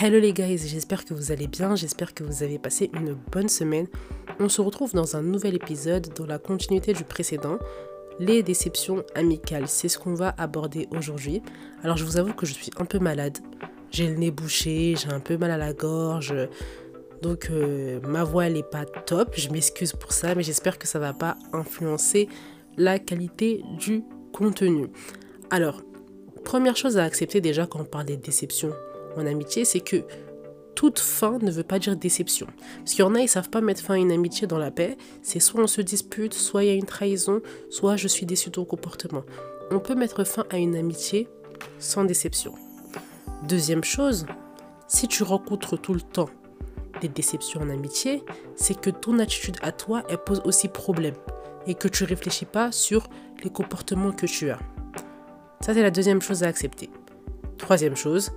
Hello les guys, j'espère que vous allez bien, j'espère que vous avez passé une bonne semaine. On se retrouve dans un nouvel épisode dans la continuité du précédent, les déceptions amicales. C'est ce qu'on va aborder aujourd'hui. Alors je vous avoue que je suis un peu malade. J'ai le nez bouché, j'ai un peu mal à la gorge. Donc euh, ma voix elle est pas top, je m'excuse pour ça, mais j'espère que ça va pas influencer la qualité du contenu. Alors, première chose à accepter déjà quand on parle des déceptions amitié, c'est que toute fin ne veut pas dire déception. Parce qu'il y en a, ils savent pas mettre fin à une amitié dans la paix. C'est soit on se dispute, soit il y a une trahison, soit je suis déçu de ton comportement. On peut mettre fin à une amitié sans déception. Deuxième chose, si tu rencontres tout le temps des déceptions en amitié, c'est que ton attitude à toi, elle pose aussi problème. Et que tu réfléchis pas sur les comportements que tu as. Ça, c'est la deuxième chose à accepter. Troisième chose,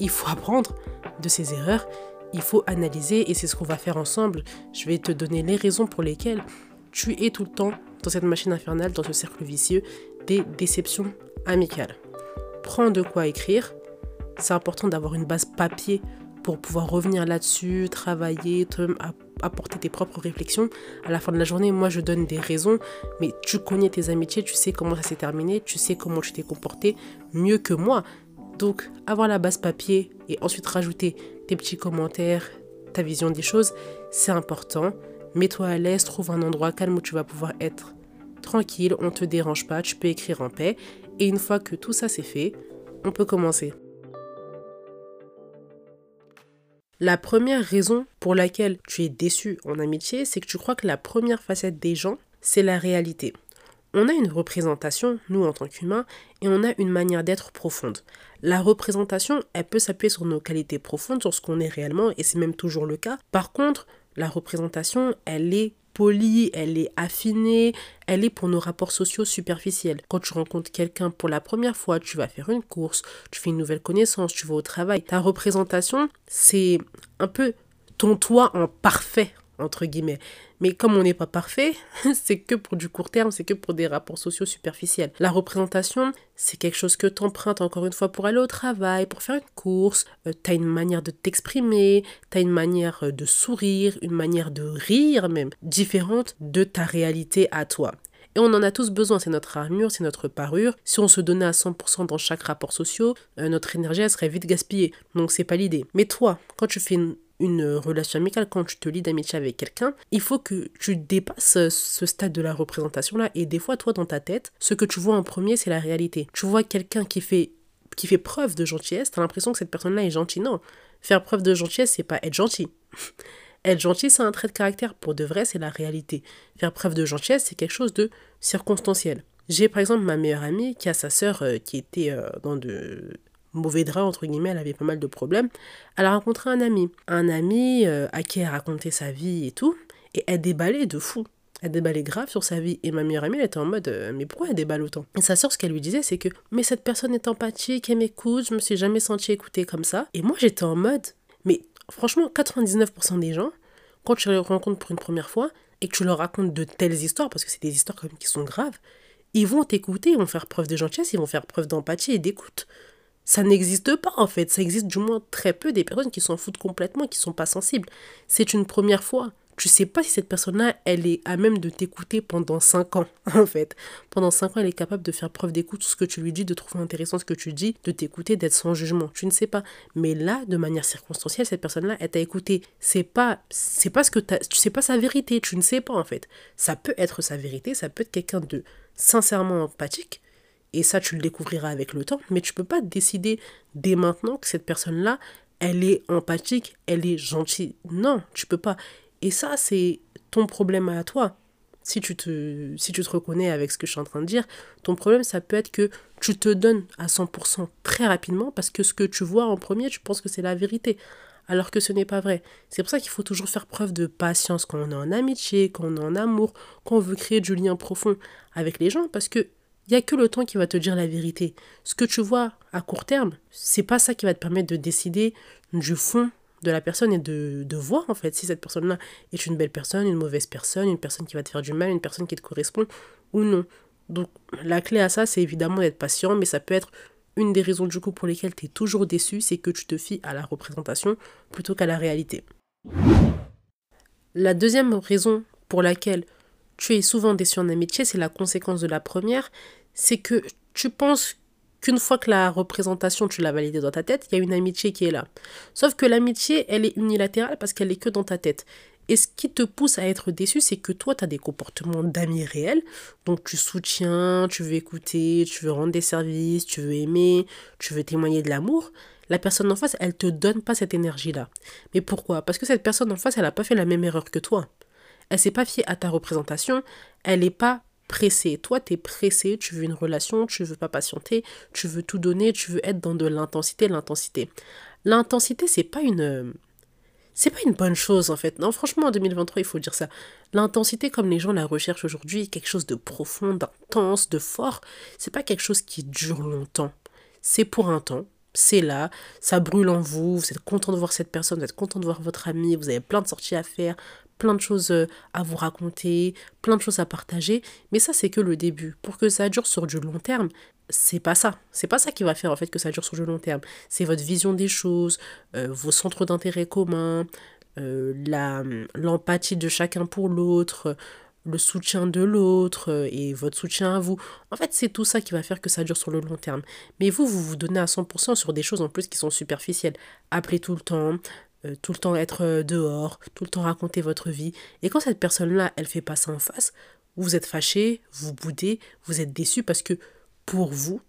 il faut apprendre de ses erreurs, il faut analyser et c'est ce qu'on va faire ensemble. Je vais te donner les raisons pour lesquelles tu es tout le temps dans cette machine infernale, dans ce cercle vicieux des déceptions amicales. Prends de quoi écrire. C'est important d'avoir une base papier pour pouvoir revenir là-dessus, travailler, apporter tes propres réflexions. À la fin de la journée, moi, je donne des raisons, mais tu connais tes amitiés, tu sais comment ça s'est terminé, tu sais comment tu t'es comporté mieux que moi. Donc, avoir la base papier et ensuite rajouter tes petits commentaires, ta vision des choses, c'est important. Mets-toi à l'aise, trouve un endroit calme où tu vas pouvoir être tranquille, on ne te dérange pas, tu peux écrire en paix. Et une fois que tout ça c'est fait, on peut commencer. La première raison pour laquelle tu es déçu en amitié, c'est que tu crois que la première facette des gens, c'est la réalité on a une représentation, nous en tant qu'humains, et on a une manière d'être profonde. La représentation, elle peut s'appuyer sur nos qualités profondes, sur ce qu'on est réellement, et c'est même toujours le cas. Par contre, la représentation, elle est polie, elle est affinée, elle est pour nos rapports sociaux superficiels. Quand tu rencontres quelqu'un pour la première fois, tu vas faire une course, tu fais une nouvelle connaissance, tu vas au travail. Ta représentation, c'est un peu ton toi en parfait, entre guillemets. Mais comme on n'est pas parfait, c'est que pour du court terme, c'est que pour des rapports sociaux superficiels. La représentation, c'est quelque chose que tu empruntes encore une fois pour aller au travail, pour faire une course. Euh, tu as une manière de t'exprimer, tu as une manière euh, de sourire, une manière de rire même, différente de ta réalité à toi. Et on en a tous besoin, c'est notre armure, c'est notre parure. Si on se donnait à 100% dans chaque rapport social, euh, notre énergie elle serait vite gaspillée. Donc c'est pas l'idée. Mais toi, quand tu fais une, une relation amicale, quand tu te lis d'amitié avec quelqu'un, il faut que tu dépasses ce stade de la représentation là. Et des fois, toi, dans ta tête, ce que tu vois en premier, c'est la réalité. Tu vois quelqu'un qui fait qui fait preuve de gentillesse, t'as l'impression que cette personne-là est gentille. Non, faire preuve de gentillesse, c'est pas être gentil. être gentil, c'est un trait de caractère. Pour de vrai, c'est la réalité. Faire preuve de gentillesse, c'est quelque chose de circonstanciel. J'ai par exemple ma meilleure amie qui a sa sœur euh, qui était euh, dans de mauvais drap, entre guillemets, elle avait pas mal de problèmes. Elle a rencontré un ami. Un ami euh, à qui elle racontait sa vie et tout. Et elle déballait de fou. Elle déballait grave sur sa vie. Et ma meilleure amie, elle était en mode, euh, mais pourquoi elle déballe autant? Et sa soeur, ce qu'elle lui disait, c'est que, mais cette personne est empathique, elle m'écoute, je me suis jamais sentie écoutée comme ça. Et moi, j'étais en mode, mais franchement, 99% des gens, quand tu les rencontres pour une première fois, et que tu leur racontes de telles histoires, parce que c'est des histoires quand même qui sont graves, ils vont t'écouter, ils vont faire preuve de gentillesse, ils vont faire preuve d'empathie et d'écoute ça n'existe pas en fait. Ça existe du moins très peu des personnes qui s'en foutent complètement, qui sont pas sensibles. C'est une première fois. Tu sais pas si cette personne-là, elle est à même de t'écouter pendant 5 ans, en fait. Pendant 5 ans, elle est capable de faire preuve d'écoute, ce que tu lui dis, de trouver intéressant ce que tu dis, de t'écouter, d'être sans jugement. Tu ne sais pas. Mais là, de manière circonstancielle, cette personne-là, elle t'a écouté. C'est pas, c'est pas ce que t'as, tu sais pas sa vérité. Tu ne sais pas, en fait. Ça peut être sa vérité, ça peut être quelqu'un de sincèrement empathique, et ça, tu le découvriras avec le temps. Mais tu peux pas décider dès maintenant que cette personne-là, elle est empathique, elle est gentille. Non, tu peux pas. Et ça, c'est ton problème à toi. Si tu, te, si tu te reconnais avec ce que je suis en train de dire, ton problème, ça peut être que tu te donnes à 100% très rapidement parce que ce que tu vois en premier, tu penses que c'est la vérité alors que ce n'est pas vrai. C'est pour ça qu'il faut toujours faire preuve de patience quand on est en amitié, quand on est en amour, quand on veut créer du lien profond avec les gens, parce que il n'y a que le temps qui va te dire la vérité. Ce que tu vois à court terme, c'est pas ça qui va te permettre de décider du fond de la personne et de, de voir en fait si cette personne-là est une belle personne, une mauvaise personne, une personne qui va te faire du mal, une personne qui te correspond ou non. Donc la clé à ça, c'est évidemment d'être patient, mais ça peut être une des raisons du coup pour lesquelles tu es toujours déçu, c'est que tu te fies à la représentation plutôt qu'à la réalité. La deuxième raison pour laquelle tu es souvent déçu en amitié, c'est la conséquence de la première, c'est que tu penses qu'une fois que la représentation, tu l'as validée dans ta tête, il y a une amitié qui est là. Sauf que l'amitié, elle est unilatérale parce qu'elle est que dans ta tête. Et ce qui te pousse à être déçu, c'est que toi, tu as des comportements d'amis réels. Donc tu soutiens, tu veux écouter, tu veux rendre des services, tu veux aimer, tu veux témoigner de l'amour. La personne en face, elle te donne pas cette énergie-là. Mais pourquoi? Parce que cette personne en face, elle n'a pas fait la même erreur que toi. Elle s'est pas fiée à ta représentation, elle n'est pas pressée. Toi, tu es pressé, tu veux une relation, tu veux pas patienter, tu veux tout donner, tu veux être dans de l'intensité, l'intensité. L'intensité, c'est pas une c'est pas une bonne chose en fait. Non, franchement, en 2023, il faut dire ça. L'intensité, comme les gens la recherchent aujourd'hui, quelque chose de profond, d'intense, de fort, c'est pas quelque chose qui dure longtemps. C'est pour un temps, c'est là, ça brûle en vous, vous êtes content de voir cette personne, vous êtes content de voir votre ami, vous avez plein de sorties à faire, plein de choses euh, à vous raconter, plein de choses à partager, mais ça c'est que le début. Pour que ça dure sur du long terme, c'est pas ça. C'est pas ça qui va faire en fait que ça dure sur du long terme. C'est votre vision des choses, euh, vos centres d'intérêt communs, euh, l'empathie de chacun pour l'autre, le soutien de l'autre et votre soutien à vous. En fait, c'est tout ça qui va faire que ça dure sur le long terme. Mais vous, vous vous donnez à 100% sur des choses en plus qui sont superficielles. Appelez tout le temps, euh, tout le temps être euh, dehors, tout le temps raconter votre vie. Et quand cette personne-là, elle fait pas ça en face, vous êtes fâché, vous boudez, vous êtes déçu parce que pour vous,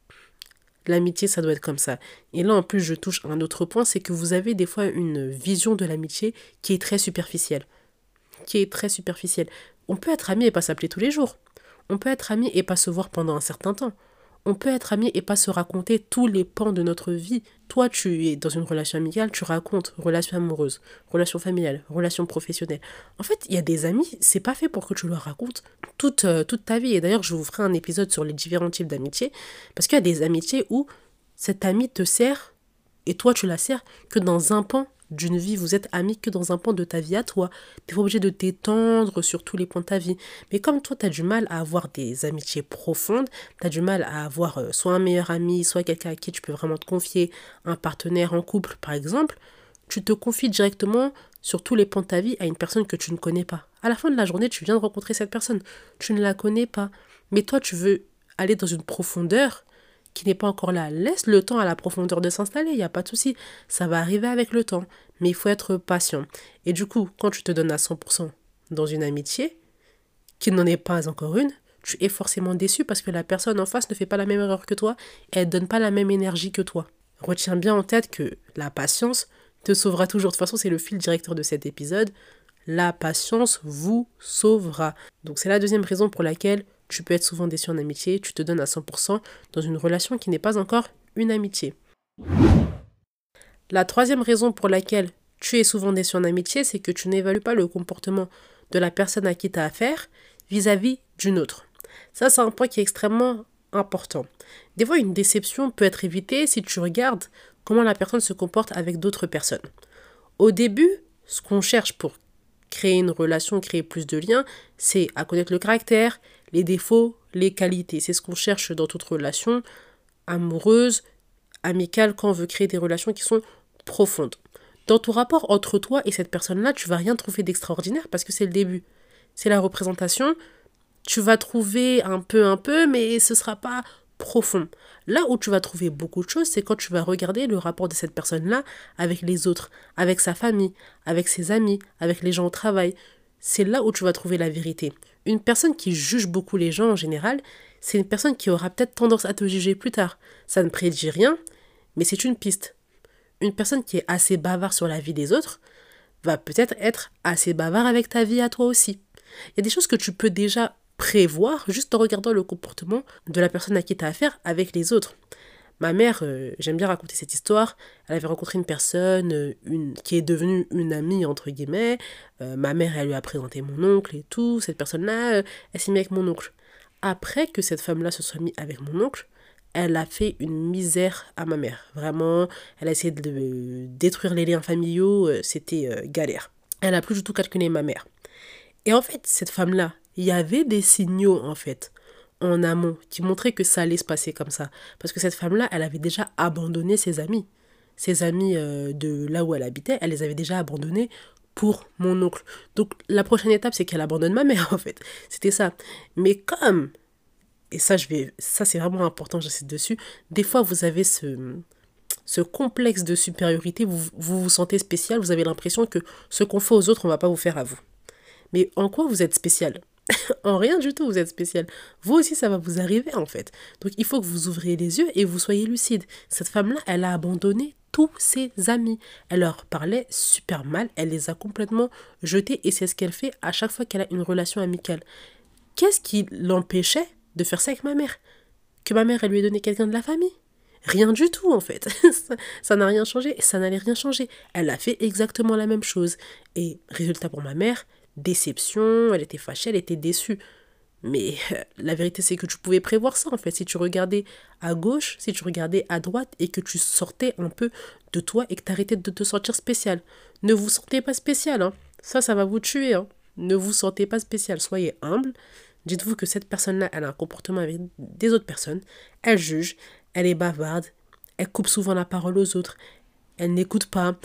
l'amitié, ça doit être comme ça. Et là, en plus, je touche un autre point, c'est que vous avez des fois une vision de l'amitié qui est très superficielle. Qui est très superficielle. On peut être ami et pas s'appeler tous les jours. On peut être ami et pas se voir pendant un certain temps on peut être amis et pas se raconter tous les pans de notre vie. Toi, tu es dans une relation amicale, tu racontes relation amoureuse, relation familiale, relation professionnelle. En fait, il y a des amis, c'est pas fait pour que tu leur racontes toute, euh, toute ta vie. Et d'ailleurs, je vous ferai un épisode sur les différents types d'amitié, parce qu'il y a des amitiés où cet ami te sert et toi, tu la sers que dans un pan d'une vie, vous êtes amis que dans un point de ta vie à toi. Tu pas obligé de t'étendre sur tous les points de ta vie. Mais comme toi, tu as du mal à avoir des amitiés profondes, tu as du mal à avoir euh, soit un meilleur ami, soit quelqu'un à qui tu peux vraiment te confier, un partenaire en couple par exemple, tu te confies directement sur tous les points de ta vie à une personne que tu ne connais pas. À la fin de la journée, tu viens de rencontrer cette personne. Tu ne la connais pas. Mais toi, tu veux aller dans une profondeur qui n'est pas encore là. Laisse le temps à la profondeur de s'installer, il n'y a pas de souci. Ça va arriver avec le temps. Mais il faut être patient. Et du coup, quand tu te donnes à 100% dans une amitié, qui n'en est pas encore une, tu es forcément déçu parce que la personne en face ne fait pas la même erreur que toi et elle donne pas la même énergie que toi. Retiens bien en tête que la patience te sauvera toujours. De toute façon, c'est le fil directeur de cet épisode. La patience vous sauvera. Donc c'est la deuxième raison pour laquelle tu peux être souvent déçu en amitié, tu te donnes à 100% dans une relation qui n'est pas encore une amitié. La troisième raison pour laquelle tu es souvent déçu en amitié, c'est que tu n'évalues pas le comportement de la personne à qui tu as affaire vis-à-vis d'une autre. Ça, c'est un point qui est extrêmement important. Des fois, une déception peut être évitée si tu regardes comment la personne se comporte avec d'autres personnes. Au début, ce qu'on cherche pour créer une relation, créer plus de liens, c'est à connaître le caractère, les défauts, les qualités. C'est ce qu'on cherche dans toute relation amoureuse, amicale, quand on veut créer des relations qui sont profondes. Dans ton rapport entre toi et cette personne-là, tu vas rien trouver d'extraordinaire parce que c'est le début. C'est la représentation. Tu vas trouver un peu, un peu, mais ce sera pas profond. Là où tu vas trouver beaucoup de choses, c'est quand tu vas regarder le rapport de cette personne-là avec les autres, avec sa famille, avec ses amis, avec les gens au travail. C'est là où tu vas trouver la vérité. Une personne qui juge beaucoup les gens en général, c'est une personne qui aura peut-être tendance à te juger plus tard. Ça ne prédit rien, mais c'est une piste. Une personne qui est assez bavard sur la vie des autres va peut-être être assez bavard avec ta vie à toi aussi. Il y a des choses que tu peux déjà prévoir juste en regardant le comportement de la personne à qui tu as affaire avec les autres. Ma mère, euh, j'aime bien raconter cette histoire, elle avait rencontré une personne euh, une, qui est devenue une amie, entre guillemets. Euh, ma mère, elle lui a présenté mon oncle et tout. Cette personne-là, elle s'est mise avec mon oncle. Après que cette femme-là se soit mise avec mon oncle, elle a fait une misère à ma mère. Vraiment, elle a essayé de détruire les liens familiaux, c'était galère. Elle a plus du tout calculé ma mère. Et en fait, cette femme-là, il y avait des signaux en fait en amont, qui montrait que ça allait se passer comme ça. Parce que cette femme-là, elle avait déjà abandonné ses amis. Ses amis euh, de là où elle habitait, elle les avait déjà abandonnés pour mon oncle. Donc la prochaine étape, c'est qu'elle abandonne ma mère, en fait. C'était ça. Mais comme, et ça, je vais, ça c'est vraiment important, j'insiste dessus, des fois vous avez ce, ce complexe de supériorité, vous, vous vous sentez spécial, vous avez l'impression que ce qu'on fait aux autres, on va pas vous faire à vous. Mais en quoi vous êtes spécial? en rien du tout, vous êtes spécial. Vous aussi, ça va vous arriver en fait. Donc il faut que vous ouvriez les yeux et vous soyez lucide. Cette femme-là, elle a abandonné tous ses amis. Elle leur parlait super mal, elle les a complètement jetés et c'est ce qu'elle fait à chaque fois qu'elle a une relation amicale. Qu'est-ce qui l'empêchait de faire ça avec ma mère? Que ma mère, elle lui ait donné quelqu'un de la famille? Rien du tout en fait. ça n'a rien changé et ça n'allait rien changer. Elle a fait exactement la même chose. Et résultat pour ma mère, déception, elle était fâchée, elle était déçue. Mais euh, la vérité, c'est que tu pouvais prévoir ça, en fait. Si tu regardais à gauche, si tu regardais à droite et que tu sortais un peu de toi et que tu arrêtais de te sentir spécial. Ne vous sentez pas spécial, hein. Ça, ça va vous tuer, hein. Ne vous sentez pas spécial. Soyez humble. Dites-vous que cette personne-là, elle a un comportement avec des autres personnes. Elle juge, elle est bavarde, elle coupe souvent la parole aux autres, elle n'écoute pas,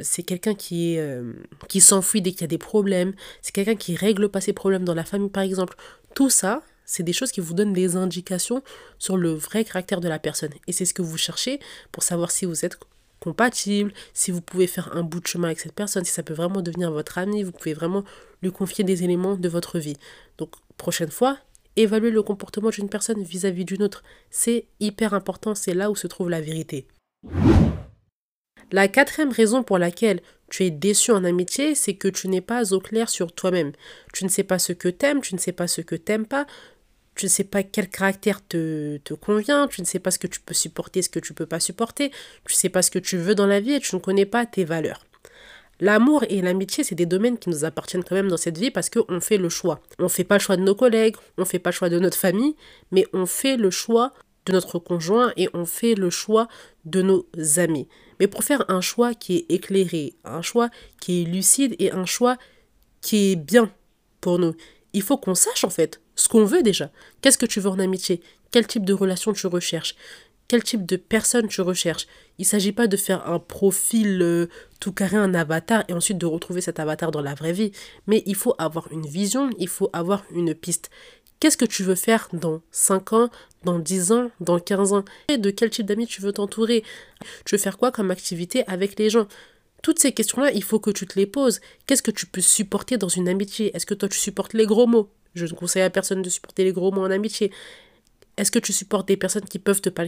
c'est quelqu'un qui, euh, qui s'enfuit dès qu'il y a des problèmes, c'est quelqu'un qui règle pas ses problèmes dans la famille par exemple. Tout ça, c'est des choses qui vous donnent des indications sur le vrai caractère de la personne. Et c'est ce que vous cherchez pour savoir si vous êtes compatible, si vous pouvez faire un bout de chemin avec cette personne, si ça peut vraiment devenir votre ami, vous pouvez vraiment lui confier des éléments de votre vie. Donc, prochaine fois, évaluer le comportement d'une personne vis-à-vis d'une autre. C'est hyper important, c'est là où se trouve la vérité. La quatrième raison pour laquelle tu es déçu en amitié, c'est que tu n'es pas au clair sur toi-même. Tu ne sais pas ce que t'aimes, tu ne sais pas ce que t'aimes pas, tu ne sais pas quel caractère te, te convient, tu ne sais pas ce que tu peux supporter, ce que tu peux pas supporter, tu ne sais pas ce que tu veux dans la vie et tu ne connais pas tes valeurs. L'amour et l'amitié, c'est des domaines qui nous appartiennent quand même dans cette vie parce qu'on fait le choix. On ne fait pas le choix de nos collègues, on ne fait pas le choix de notre famille, mais on fait le choix de notre conjoint et on fait le choix de nos amis. Mais pour faire un choix qui est éclairé, un choix qui est lucide et un choix qui est bien pour nous, il faut qu'on sache en fait ce qu'on veut déjà. Qu'est-ce que tu veux en amitié? Quel type de relation tu recherches? Quel type de personne tu recherches? Il ne s'agit pas de faire un profil euh, tout carré, un avatar, et ensuite de retrouver cet avatar dans la vraie vie. Mais il faut avoir une vision, il faut avoir une piste. Qu'est-ce que tu veux faire dans 5 ans, dans 10 ans, dans 15 ans? De quel type d'amis tu veux t'entourer? Tu veux faire quoi comme activité avec les gens? Toutes ces questions-là, il faut que tu te les poses. Qu'est-ce que tu peux supporter dans une amitié? Est-ce que toi tu supportes les gros mots? Je ne conseille à personne de supporter les gros mots en amitié. Est-ce que tu supportes des personnes qui peuvent pas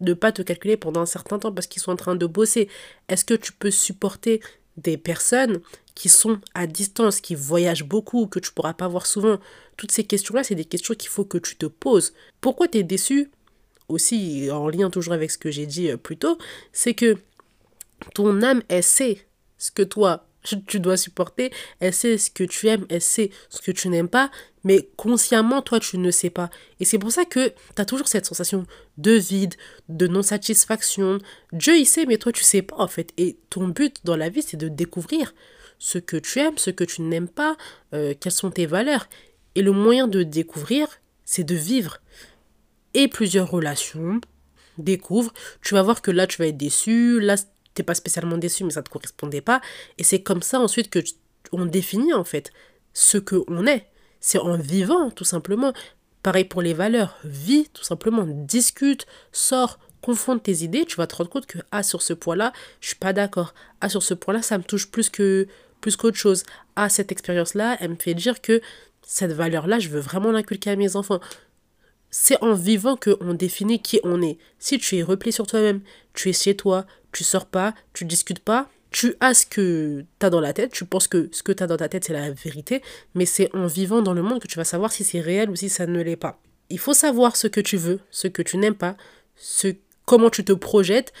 ne pas te calculer pendant un certain temps parce qu'ils sont en train de bosser? Est-ce que tu peux supporter des personnes qui sont à distance, qui voyagent beaucoup, que tu pourras pas voir souvent? Toutes ces questions-là, c'est des questions qu'il faut que tu te poses. Pourquoi tu es déçu Aussi, en lien toujours avec ce que j'ai dit euh, plus tôt, c'est que ton âme, elle sait ce que toi, tu dois supporter, elle sait ce que tu aimes, elle sait ce que tu n'aimes pas, mais consciemment, toi, tu ne sais pas. Et c'est pour ça que tu as toujours cette sensation de vide, de non-satisfaction. Dieu, il sait, mais toi, tu sais pas, en fait. Et ton but dans la vie, c'est de découvrir ce que tu aimes, ce que tu n'aimes pas, euh, quelles sont tes valeurs. Et le moyen de découvrir, c'est de vivre. Et plusieurs relations, découvre. Tu vas voir que là, tu vas être déçu, là, t'es pas spécialement déçu, mais ça te correspondait pas. Et c'est comme ça ensuite que on définit en fait ce que on est. C'est en vivant tout simplement. Pareil pour les valeurs. Vis tout simplement, discute, sors, confronte tes idées. Tu vas te rendre compte que ah sur ce point-là, je suis pas d'accord. Ah sur ce point-là, ça me touche plus que plus qu'autre chose. Ah cette expérience-là, elle me fait dire que cette valeur-là, je veux vraiment l'inculquer à mes enfants c'est en vivant qu'on définit qui on est. Si tu es replié sur toi-même, tu es chez toi, tu sors pas, tu discutes pas, tu as ce que tu as dans la tête, tu penses que ce que tu as dans ta tête c'est la vérité, mais c'est en vivant dans le monde que tu vas savoir si c'est réel ou si ça ne l'est pas. Il faut savoir ce que tu veux, ce que tu n'aimes pas, ce comment tu te projettes,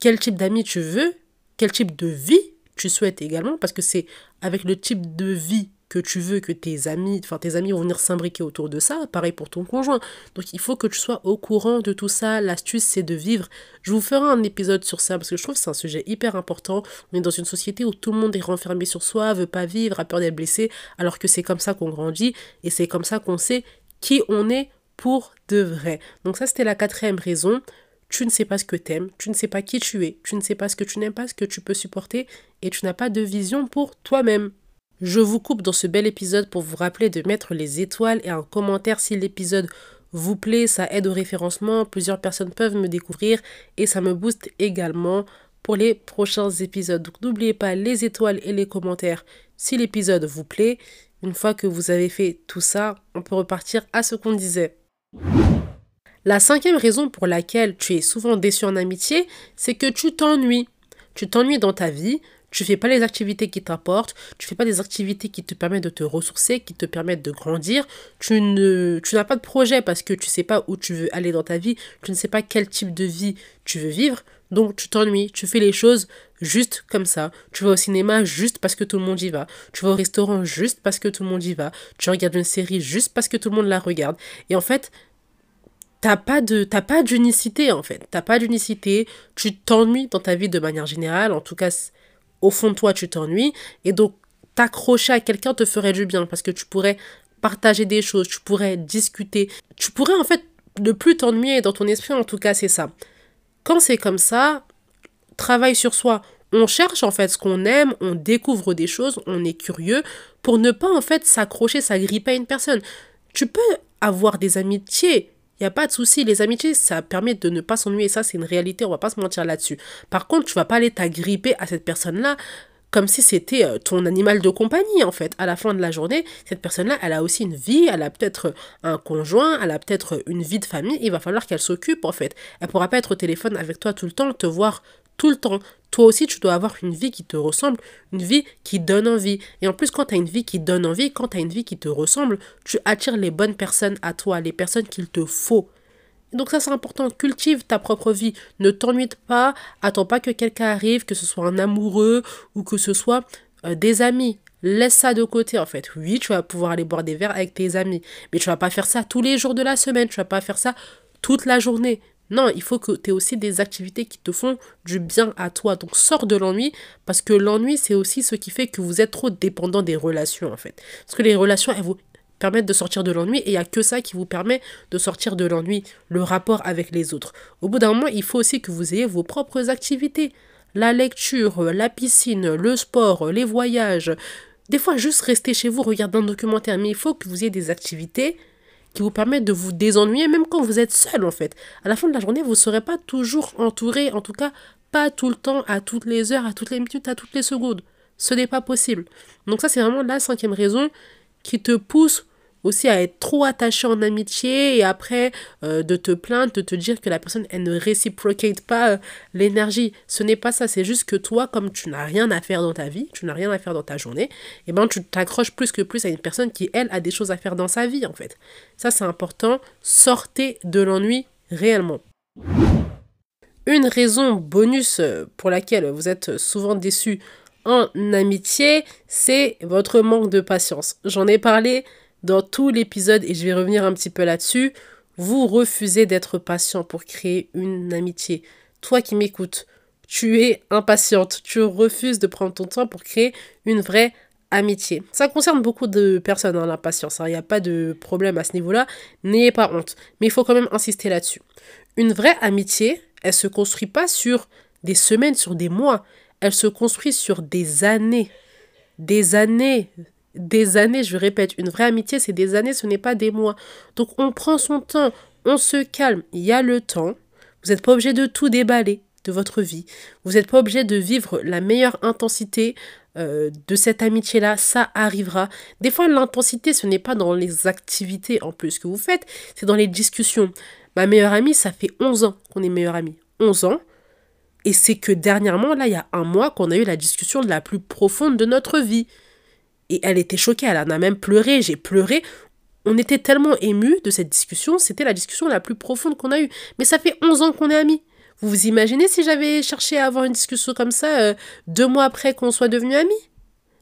quel type d'amis tu veux, quel type de vie tu souhaites également parce que c'est avec le type de vie tu veux que tes amis, enfin tes amis vont venir s'imbriquer autour de ça, pareil pour ton conjoint. Donc il faut que tu sois au courant de tout ça. L'astuce c'est de vivre. Je vous ferai un épisode sur ça parce que je trouve que c'est un sujet hyper important. On est dans une société où tout le monde est renfermé sur soi, veut pas vivre, a peur d'être blessé, alors que c'est comme ça qu'on grandit et c'est comme ça qu'on sait qui on est pour de vrai. Donc ça, c'était la quatrième raison. Tu ne sais pas ce que t'aimes, tu ne sais pas qui tu es, tu ne sais pas ce que tu n'aimes pas, ce que tu peux supporter, et tu n'as pas de vision pour toi-même. Je vous coupe dans ce bel épisode pour vous rappeler de mettre les étoiles et un commentaire si l'épisode vous plaît, ça aide au référencement, plusieurs personnes peuvent me découvrir et ça me booste également pour les prochains épisodes. Donc n'oubliez pas les étoiles et les commentaires si l'épisode vous plaît. Une fois que vous avez fait tout ça, on peut repartir à ce qu'on disait. La cinquième raison pour laquelle tu es souvent déçu en amitié, c'est que tu t'ennuies. Tu t'ennuies dans ta vie, tu fais pas les activités qui t'apportent, tu fais pas des activités qui te permettent de te ressourcer, qui te permettent de grandir, tu ne tu n'as pas de projet parce que tu sais pas où tu veux aller dans ta vie, tu ne sais pas quel type de vie tu veux vivre, donc tu t'ennuies, tu fais les choses juste comme ça. Tu vas au cinéma juste parce que tout le monde y va. Tu vas au restaurant juste parce que tout le monde y va. Tu regardes une série juste parce que tout le monde la regarde. Et en fait, t'as pas de t'as pas d'unicité en fait t'as pas d'unicité tu t'ennuies dans ta vie de manière générale en tout cas au fond de toi tu t'ennuies. Et donc t'accrocher à quelqu'un te ferait du bien parce que tu pourrais partager des choses tu pourrais discuter. Tu pourrais en fait ne plus t'ennuyer dans ton esprit en tout cas c'est ça. Quand c'est comme ça travaille sur soi. On cherche en fait ce qu'on aime, on découvre des choses, on est curieux pour ne pas en fait s'accrocher, s'agripper à une personne. Tu peux avoir des amitiés il n'y a pas de souci, les amitiés, ça permet de ne pas s'ennuyer, ça c'est une réalité, on va pas se mentir là-dessus. Par contre, tu vas pas aller t'agripper à cette personne-là comme si c'était euh, ton animal de compagnie en fait. À la fin de la journée, cette personne-là, elle a aussi une vie, elle a peut-être un conjoint, elle a peut-être une vie de famille, il va falloir qu'elle s'occupe en fait. Elle pourra pas être au téléphone avec toi tout le temps, te voir tout le temps. Toi aussi, tu dois avoir une vie qui te ressemble, une vie qui donne envie. Et en plus, quand tu as une vie qui donne envie, quand tu as une vie qui te ressemble, tu attires les bonnes personnes à toi, les personnes qu'il te faut. Donc ça c'est important, cultive ta propre vie, ne t'ennuie pas, attends pas que quelqu'un arrive, que ce soit un amoureux ou que ce soit euh, des amis. Laisse ça de côté en fait. Oui, tu vas pouvoir aller boire des verres avec tes amis, mais tu vas pas faire ça tous les jours de la semaine, tu vas pas faire ça toute la journée. Non, il faut que tu aies aussi des activités qui te font du bien à toi. Donc sors de l'ennui parce que l'ennui, c'est aussi ce qui fait que vous êtes trop dépendant des relations en fait. Parce que les relations, elles vous permettent de sortir de l'ennui et il n'y a que ça qui vous permet de sortir de l'ennui, le rapport avec les autres. Au bout d'un moment, il faut aussi que vous ayez vos propres activités. La lecture, la piscine, le sport, les voyages. Des fois, juste rester chez vous, regarder un documentaire. Mais il faut que vous ayez des activités qui vous permettent de vous désennuyer même quand vous êtes seul en fait. À la fin de la journée, vous ne serez pas toujours entouré, en tout cas pas tout le temps, à toutes les heures, à toutes les minutes, à toutes les secondes. Ce n'est pas possible. Donc ça, c'est vraiment la cinquième raison qui te pousse aussi à être trop attaché en amitié et après euh, de te plaindre, de te dire que la personne elle ne réciprocate pas euh, l'énergie. Ce n'est pas ça, c'est juste que toi, comme tu n'as rien à faire dans ta vie, tu n'as rien à faire dans ta journée, et eh ben tu t'accroches plus que plus à une personne qui elle a des choses à faire dans sa vie en fait. Ça c'est important, sortez de l'ennui réellement. Une raison bonus euh, pour laquelle vous êtes souvent déçu en amitié, c'est votre manque de patience. J'en ai parlé dans tout l'épisode, et je vais revenir un petit peu là-dessus, vous refusez d'être patient pour créer une amitié. Toi qui m'écoutes, tu es impatiente, tu refuses de prendre ton temps pour créer une vraie amitié. Ça concerne beaucoup de personnes, hein, l'impatience, il n'y a pas de problème à ce niveau-là, n'ayez pas honte, mais il faut quand même insister là-dessus. Une vraie amitié, elle se construit pas sur des semaines, sur des mois, elle se construit sur des années. Des années, des années, je répète, une vraie amitié, c'est des années, ce n'est pas des mois. Donc on prend son temps, on se calme, il y a le temps. Vous n'êtes pas obligé de tout déballer de votre vie. Vous n'êtes pas obligé de vivre la meilleure intensité euh, de cette amitié-là, ça arrivera. Des fois, l'intensité, ce n'est pas dans les activités en plus que vous faites, c'est dans les discussions. Ma meilleure amie, ça fait 11 ans qu'on est meilleure amie. 11 ans. Et c'est que dernièrement, là, il y a un mois, qu'on a eu la discussion la plus profonde de notre vie. Et elle était choquée, elle en a même pleuré, j'ai pleuré. On était tellement émus de cette discussion, c'était la discussion la plus profonde qu'on a eue. Mais ça fait 11 ans qu'on est amis. Vous vous imaginez si j'avais cherché à avoir une discussion comme ça euh, deux mois après qu'on soit devenus amis?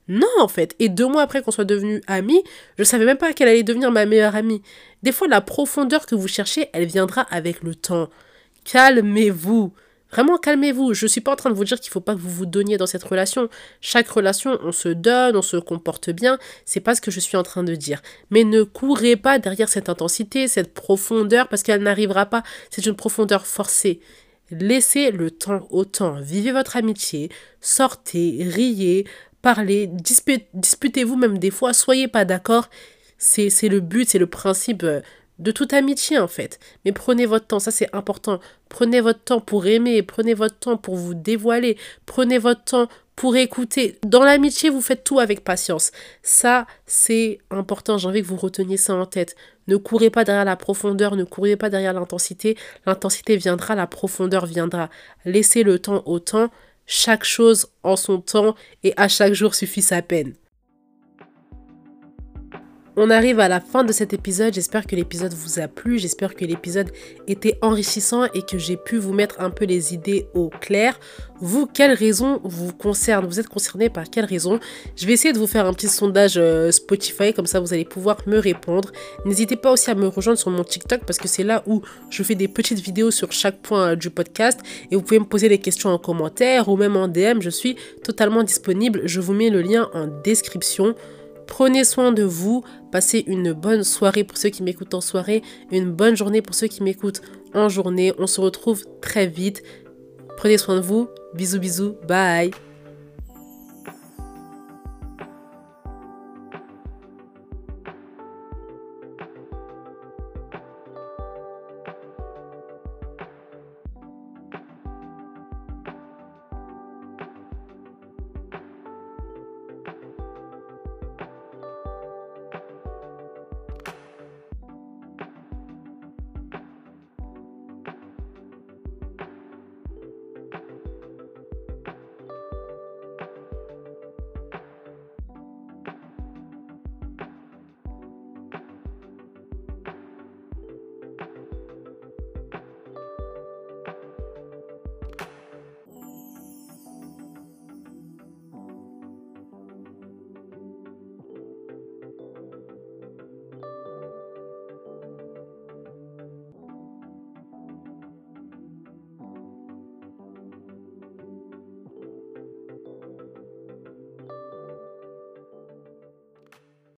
Non, en fait. Et deux mois après qu'on soit devenus amis, je savais même pas qu'elle allait devenir ma meilleure amie. Des fois, la profondeur que vous cherchez, elle viendra avec le temps. Calmez-vous. Vraiment, calmez-vous. Je ne suis pas en train de vous dire qu'il ne faut pas que vous vous donniez dans cette relation. Chaque relation, on se donne, on se comporte bien. C'est pas ce que je suis en train de dire. Mais ne courez pas derrière cette intensité, cette profondeur, parce qu'elle n'arrivera pas. C'est une profondeur forcée. Laissez le temps au temps. Vivez votre amitié. Sortez, riez, parlez, disputez-vous même des fois. Soyez pas d'accord. C'est le but, c'est le principe euh, de toute amitié en fait. Mais prenez votre temps, ça c'est important. Prenez votre temps pour aimer, prenez votre temps pour vous dévoiler, prenez votre temps pour écouter. Dans l'amitié, vous faites tout avec patience. Ça, c'est important. J'ai envie que vous reteniez ça en tête. Ne courez pas derrière la profondeur, ne courez pas derrière l'intensité. L'intensité viendra, la profondeur viendra. Laissez le temps au temps. Chaque chose en son temps et à chaque jour suffit sa peine. On arrive à la fin de cet épisode. J'espère que l'épisode vous a plu. J'espère que l'épisode était enrichissant et que j'ai pu vous mettre un peu les idées au clair. Vous, quelles raisons vous concernent Vous êtes concerné par quelles raisons Je vais essayer de vous faire un petit sondage euh, Spotify, comme ça vous allez pouvoir me répondre. N'hésitez pas aussi à me rejoindre sur mon TikTok parce que c'est là où je fais des petites vidéos sur chaque point euh, du podcast et vous pouvez me poser des questions en commentaire ou même en DM. Je suis totalement disponible. Je vous mets le lien en description. Prenez soin de vous, passez une bonne soirée pour ceux qui m'écoutent en soirée, une bonne journée pour ceux qui m'écoutent en journée. On se retrouve très vite. Prenez soin de vous. Bisous bisous. Bye.